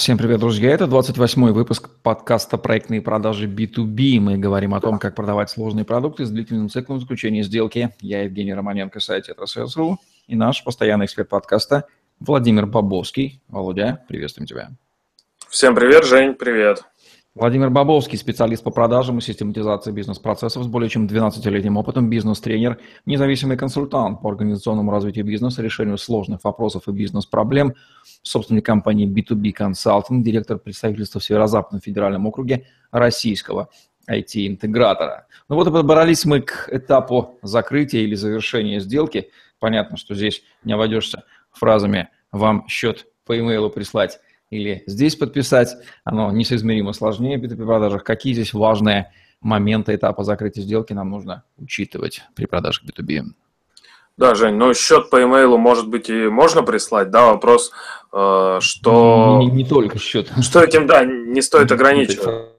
Всем привет, друзья! Это 28-й выпуск подкаста «Проектные продажи B2B». Мы говорим о том, как продавать сложные продукты с длительным циклом заключения сделки. Я Евгений Романенко, сайт «Этросейлс.ру» и наш постоянный эксперт подкаста Владимир Бобовский. Володя, приветствуем тебя. Всем привет, Жень, привет. Владимир Бобовский, специалист по продажам и систематизации бизнес-процессов с более чем 12-летним опытом, бизнес-тренер, независимый консультант по организационному развитию бизнеса, решению сложных вопросов и бизнес-проблем, собственник компании B2B Consulting, директор представительства в Северо-Западном федеральном округе российского IT-интегратора. Ну вот и подобрались мы к этапу закрытия или завершения сделки. Понятно, что здесь не обойдешься фразами «вам счет по имейлу прислать» или здесь подписать, оно несоизмеримо сложнее в B2B продажах. Какие здесь важные моменты этапа закрытия сделки нам нужно учитывать при продажах B2B? Да, Жень, ну счет по имейлу, может быть, и можно прислать, да, вопрос, э, что... Не, не только счет. Что этим, да, не стоит ограничивать.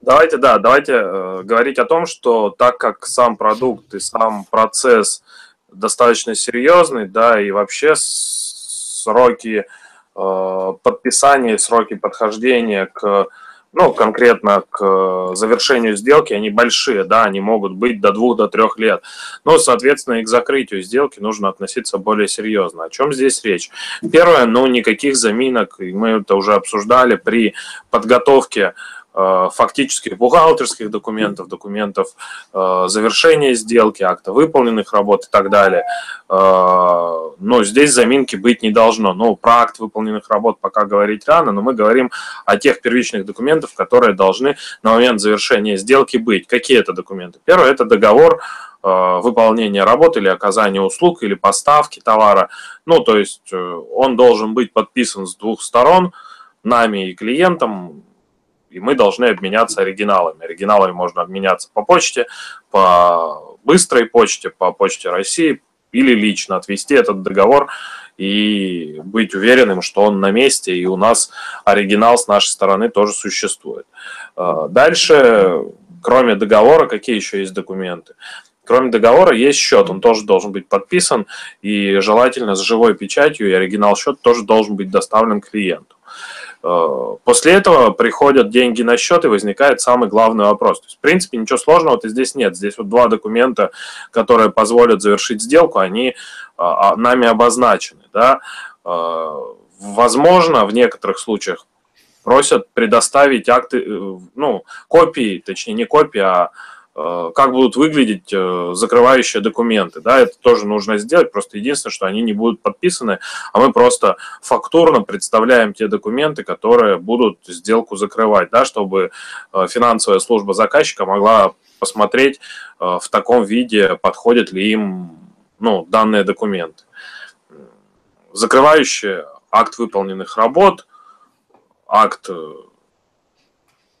Давайте, да, давайте э, говорить о том, что так как сам продукт и сам процесс достаточно серьезный, да, и вообще сроки Э, подписания, сроки подхождения к, ну, конкретно к завершению сделки, они большие, да, они могут быть до двух, до трех лет. Но, соответственно, и к закрытию сделки нужно относиться более серьезно. О чем здесь речь? Первое, ну, никаких заминок, мы это уже обсуждали при подготовке Э, фактических бухгалтерских документов, документов э, завершения сделки, акта выполненных работ и так далее. Э, но здесь заминки быть не должно. Ну, про акт выполненных работ пока говорить рано, но мы говорим о тех первичных документах, которые должны на момент завершения сделки быть. Какие это документы? Первое – это договор выполнения работы или оказания услуг или поставки товара. Ну, то есть он должен быть подписан с двух сторон, нами и клиентом, и мы должны обменяться оригиналами. Оригиналами можно обменяться по почте, по быстрой почте, по почте России или лично отвести этот договор и быть уверенным, что он на месте, и у нас оригинал с нашей стороны тоже существует. А, дальше, кроме договора, какие еще есть документы? Кроме договора есть счет, он тоже должен быть подписан, и желательно с живой печатью, и оригинал счет тоже должен быть доставлен клиенту. Э, после этого приходят деньги на счет и возникает самый главный вопрос. То есть, в принципе, ничего сложного-то здесь нет. Здесь вот два документа, которые позволят завершить сделку, они а, а, нами обозначены. Да? Э, возможно, в некоторых случаях просят предоставить акты, э, ну, копии, точнее не копии, а Э, как будут выглядеть э, закрывающие документы. Да, это тоже нужно сделать, просто единственное, что они не будут подписаны, а мы просто фактурно представляем те документы, которые будут сделку закрывать, да, чтобы э, финансовая служба заказчика могла посмотреть в таком виде, подходят ли им ну, данные документы. Закрывающие акт выполненных работ, акт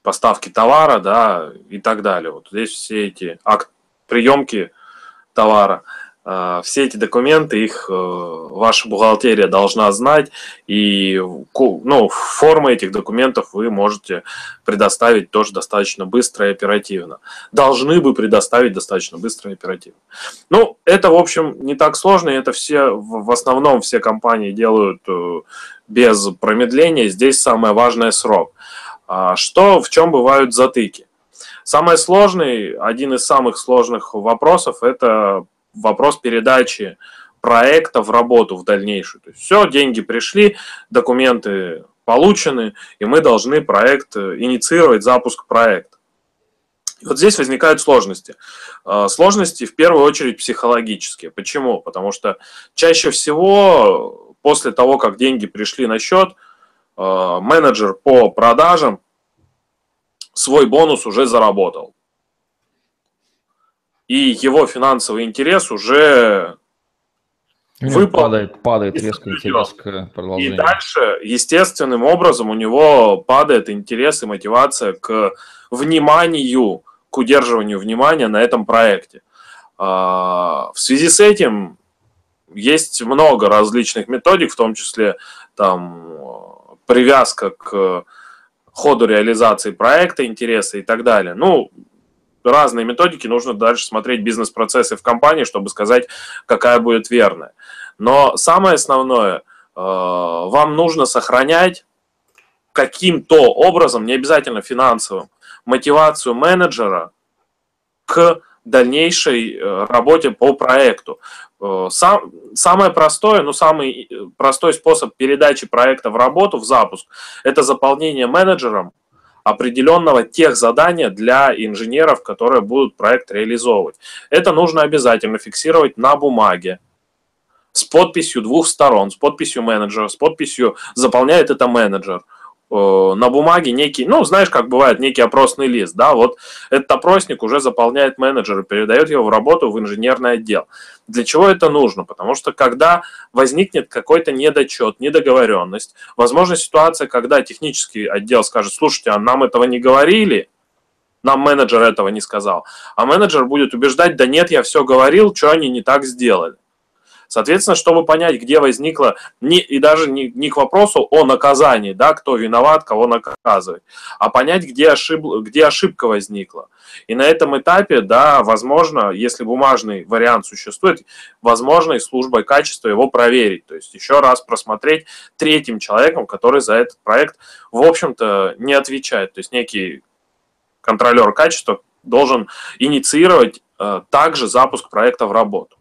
поставки товара, да, и так далее. Вот здесь все эти акт приемки товара, э, все эти документы, их э, ваша бухгалтерия должна знать, и ну, формы этих документов вы можете предоставить тоже достаточно быстро и оперативно. Должны бы предоставить достаточно быстро и оперативно. Ну, это, в общем, не так сложно, это все, в основном все компании делают э, без промедления. Здесь самое важное срок. Что, в чем бывают затыки? Самый сложный, один из самых сложных вопросов – это вопрос передачи проекта в работу в дальнейшую. То есть все, деньги пришли, документы получены, и мы должны проект э, инициировать запуск проекта. И вот здесь возникают сложности. А, сложности в первую очередь психологические. Почему? Потому что чаще всего после того, как деньги пришли на счет, Э, менеджер по продажам свой бонус уже заработал. И его финансовый интерес уже выпал. Падает, падает резко интерес к продолжению. И дальше, естественным образом, у него падает интерес и мотивация к вниманию, к удерживанию внимания на этом проекте. А, в связи с этим есть много различных методик, в том числе там привязка к ходу реализации проекта, интереса и так далее. Ну, разные методики, нужно дальше смотреть бизнес-процессы в компании, чтобы сказать, какая будет верная. Но самое основное, э, вам нужно сохранять каким-то образом, не обязательно финансовым, мотивацию менеджера к дальнейшей э, работе по проекту. Э, сам, самое простое, ну самый э, простой способ передачи проекта в работу, в запуск, это заполнение менеджером определенного тех задания для инженеров, которые будут проект реализовывать. Это нужно обязательно фиксировать на бумаге с подписью двух сторон, с подписью менеджера, с подписью заполняет это менеджер – на бумаге некий, ну, знаешь, как бывает, некий опросный лист, да, вот этот опросник уже заполняет менеджер и передает его в работу в инженерный отдел. Для чего это нужно? Потому что когда возникнет какой-то недочет, недоговоренность, возможно ситуация, когда технический отдел скажет, слушайте, а нам этого не говорили, нам менеджер этого не сказал, а менеджер будет убеждать, да нет, я все говорил, что они не так сделали. Соответственно, чтобы понять, где возникло, не, и даже не, не к вопросу о наказании, да, кто виноват, кого наказывать, а понять, где, ошиб, где ошибка возникла. И на этом этапе, да, возможно, если бумажный вариант существует, возможно и службой качества его проверить. То есть еще раз просмотреть третьим человеком, который за этот проект, в общем-то, не отвечает. То есть некий контролер качества должен инициировать э, также запуск проекта в работу.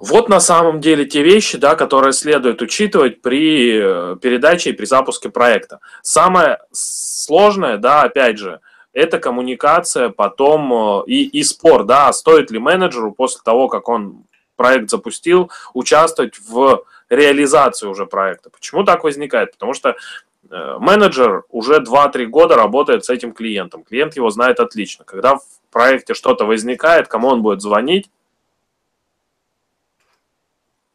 Вот на самом деле те вещи, да, которые следует учитывать при э, передаче и при запуске проекта. Самое сложное, да, опять же, это коммуникация потом э, и, и спор, да, стоит ли менеджеру после того, как он проект запустил, участвовать в реализации уже проекта. Почему так возникает? Потому что э, менеджер уже 2-3 года работает с этим клиентом. Клиент его знает отлично. Когда в проекте что-то возникает, кому он будет звонить,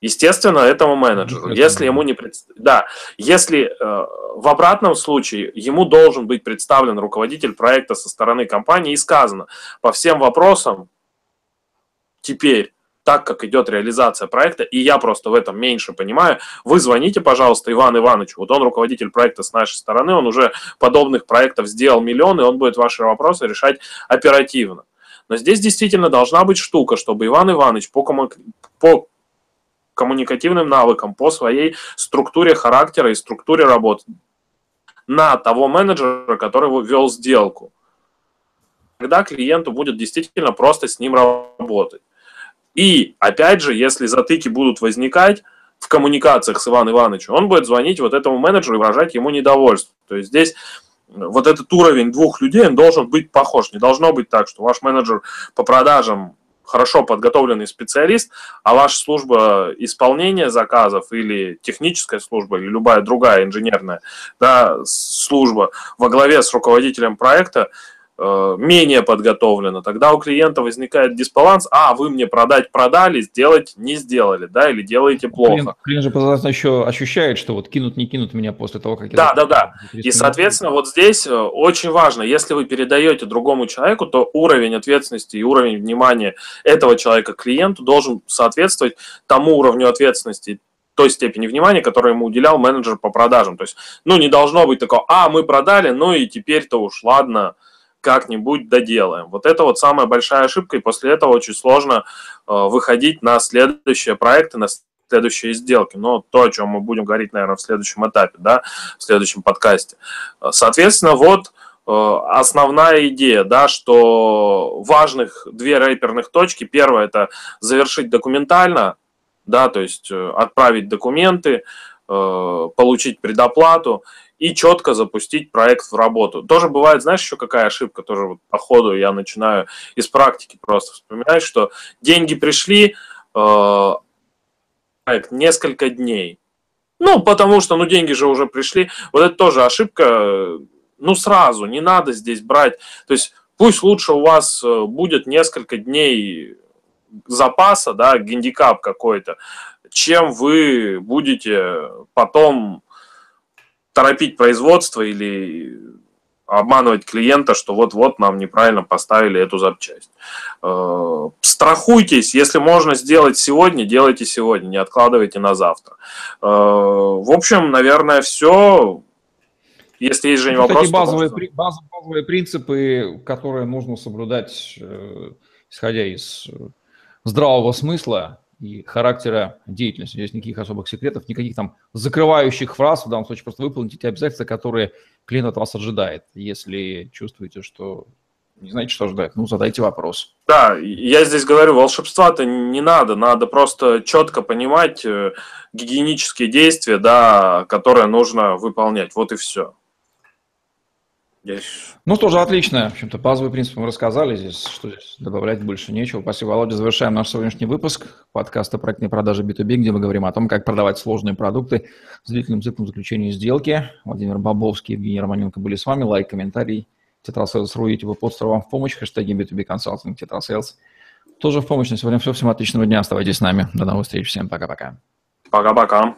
Естественно, этому менеджеру. Если ему не пред... да, если э, в обратном случае ему должен быть представлен руководитель проекта со стороны компании и сказано по всем вопросам теперь так как идет реализация проекта, и я просто в этом меньше понимаю, вы звоните, пожалуйста, Иван Иванович, вот он руководитель проекта с нашей стороны, он уже подобных проектов сделал миллионы, он будет ваши вопросы решать оперативно. Но здесь действительно должна быть штука, чтобы Иван Иванович по, комму... по коммуникативным навыкам, по своей структуре характера и структуре работы на того менеджера, который вел сделку. Тогда клиенту будет действительно просто с ним работать. И, опять же, если затыки будут возникать в коммуникациях с Иваном Ивановичем, он будет звонить вот этому менеджеру и выражать ему недовольство. То есть здесь вот этот уровень двух людей, он должен быть похож. Не должно быть так, что ваш менеджер по продажам хорошо подготовленный специалист, а ваша служба исполнения заказов или техническая служба, или любая другая инженерная да, служба во главе с руководителем проекта менее подготовлено, тогда у клиента возникает дисбаланс, а, вы мне продать продали, сделать не сделали, да, или делаете плохо. Клиент, клиент же постоянно еще ощущает, что вот кинут, не кинут меня после того, как я... Да, да, да. И, соответственно, вот здесь э, очень важно, если вы передаете другому человеку, то уровень ответственности и уровень внимания этого человека клиенту должен соответствовать тому уровню ответственности той степени внимания, которую ему уделял менеджер по продажам. То есть, ну, не должно быть такого, а, мы продали, ну и теперь-то уж, ладно, как-нибудь доделаем. Вот это вот самая большая ошибка, и после этого очень сложно э, выходить на следующие проекты, на следующие сделки. Но то, о чем мы будем говорить, наверное, в следующем этапе, да, в следующем подкасте. Соответственно, вот э, основная идея, да, что важных две рэперных точки. Первое – это завершить документально, да, то есть э, отправить документы, получить предоплату и четко запустить проект в работу. Тоже бывает, знаешь, еще какая ошибка, тоже вот по ходу я начинаю из практики просто вспоминать, что деньги пришли, э, проект несколько дней. Ну, потому что, ну, деньги же уже пришли. Вот это тоже ошибка, ну, сразу, не надо здесь брать. То есть пусть лучше у вас э, будет несколько дней запаса, да, гандикап какой-то, чем вы будете потом торопить производство или обманывать клиента, что вот-вот нам неправильно поставили эту запчасть. Э, страхуйтесь, если можно сделать сегодня, делайте сегодня, не откладывайте на завтра. Э, в общем, наверное, все. Если есть, Женя, вопрос... базовые, можно... базовые принципы, которые нужно соблюдать, э, исходя из здравого смысла, и характера деятельности. Здесь никаких особых секретов, никаких там закрывающих фраз. В данном случае просто выполните те обязательства, которые клиент от вас ожидает. Если чувствуете, что не знаете, что ждать, ну, задайте вопрос. Да, я здесь говорю, волшебства-то не надо, надо просто четко понимать э, гигиенические действия, да, которые нужно выполнять. Вот и все. Здесь... Ну, тоже отлично. В общем-то, базовый принцип мы рассказали. Здесь что здесь добавлять больше нечего. Спасибо, Володя. Завершаем наш сегодняшний выпуск подкаста «Проектные продажи B2B», где мы говорим о том, как продавать сложные продукты с длительным циклом заключения сделки. Владимир Бобовский, Евгений Романенко были с вами. Лайк, комментарий. Tetrasales.ru, YouTube постер вам в помощь. Хэштеги B2B Consulting, Tetrasales. Тоже в помощь. На сегодня все. Всем отличного дня. Оставайтесь с нами. До новых встреч. Всем пока-пока. Пока-пока.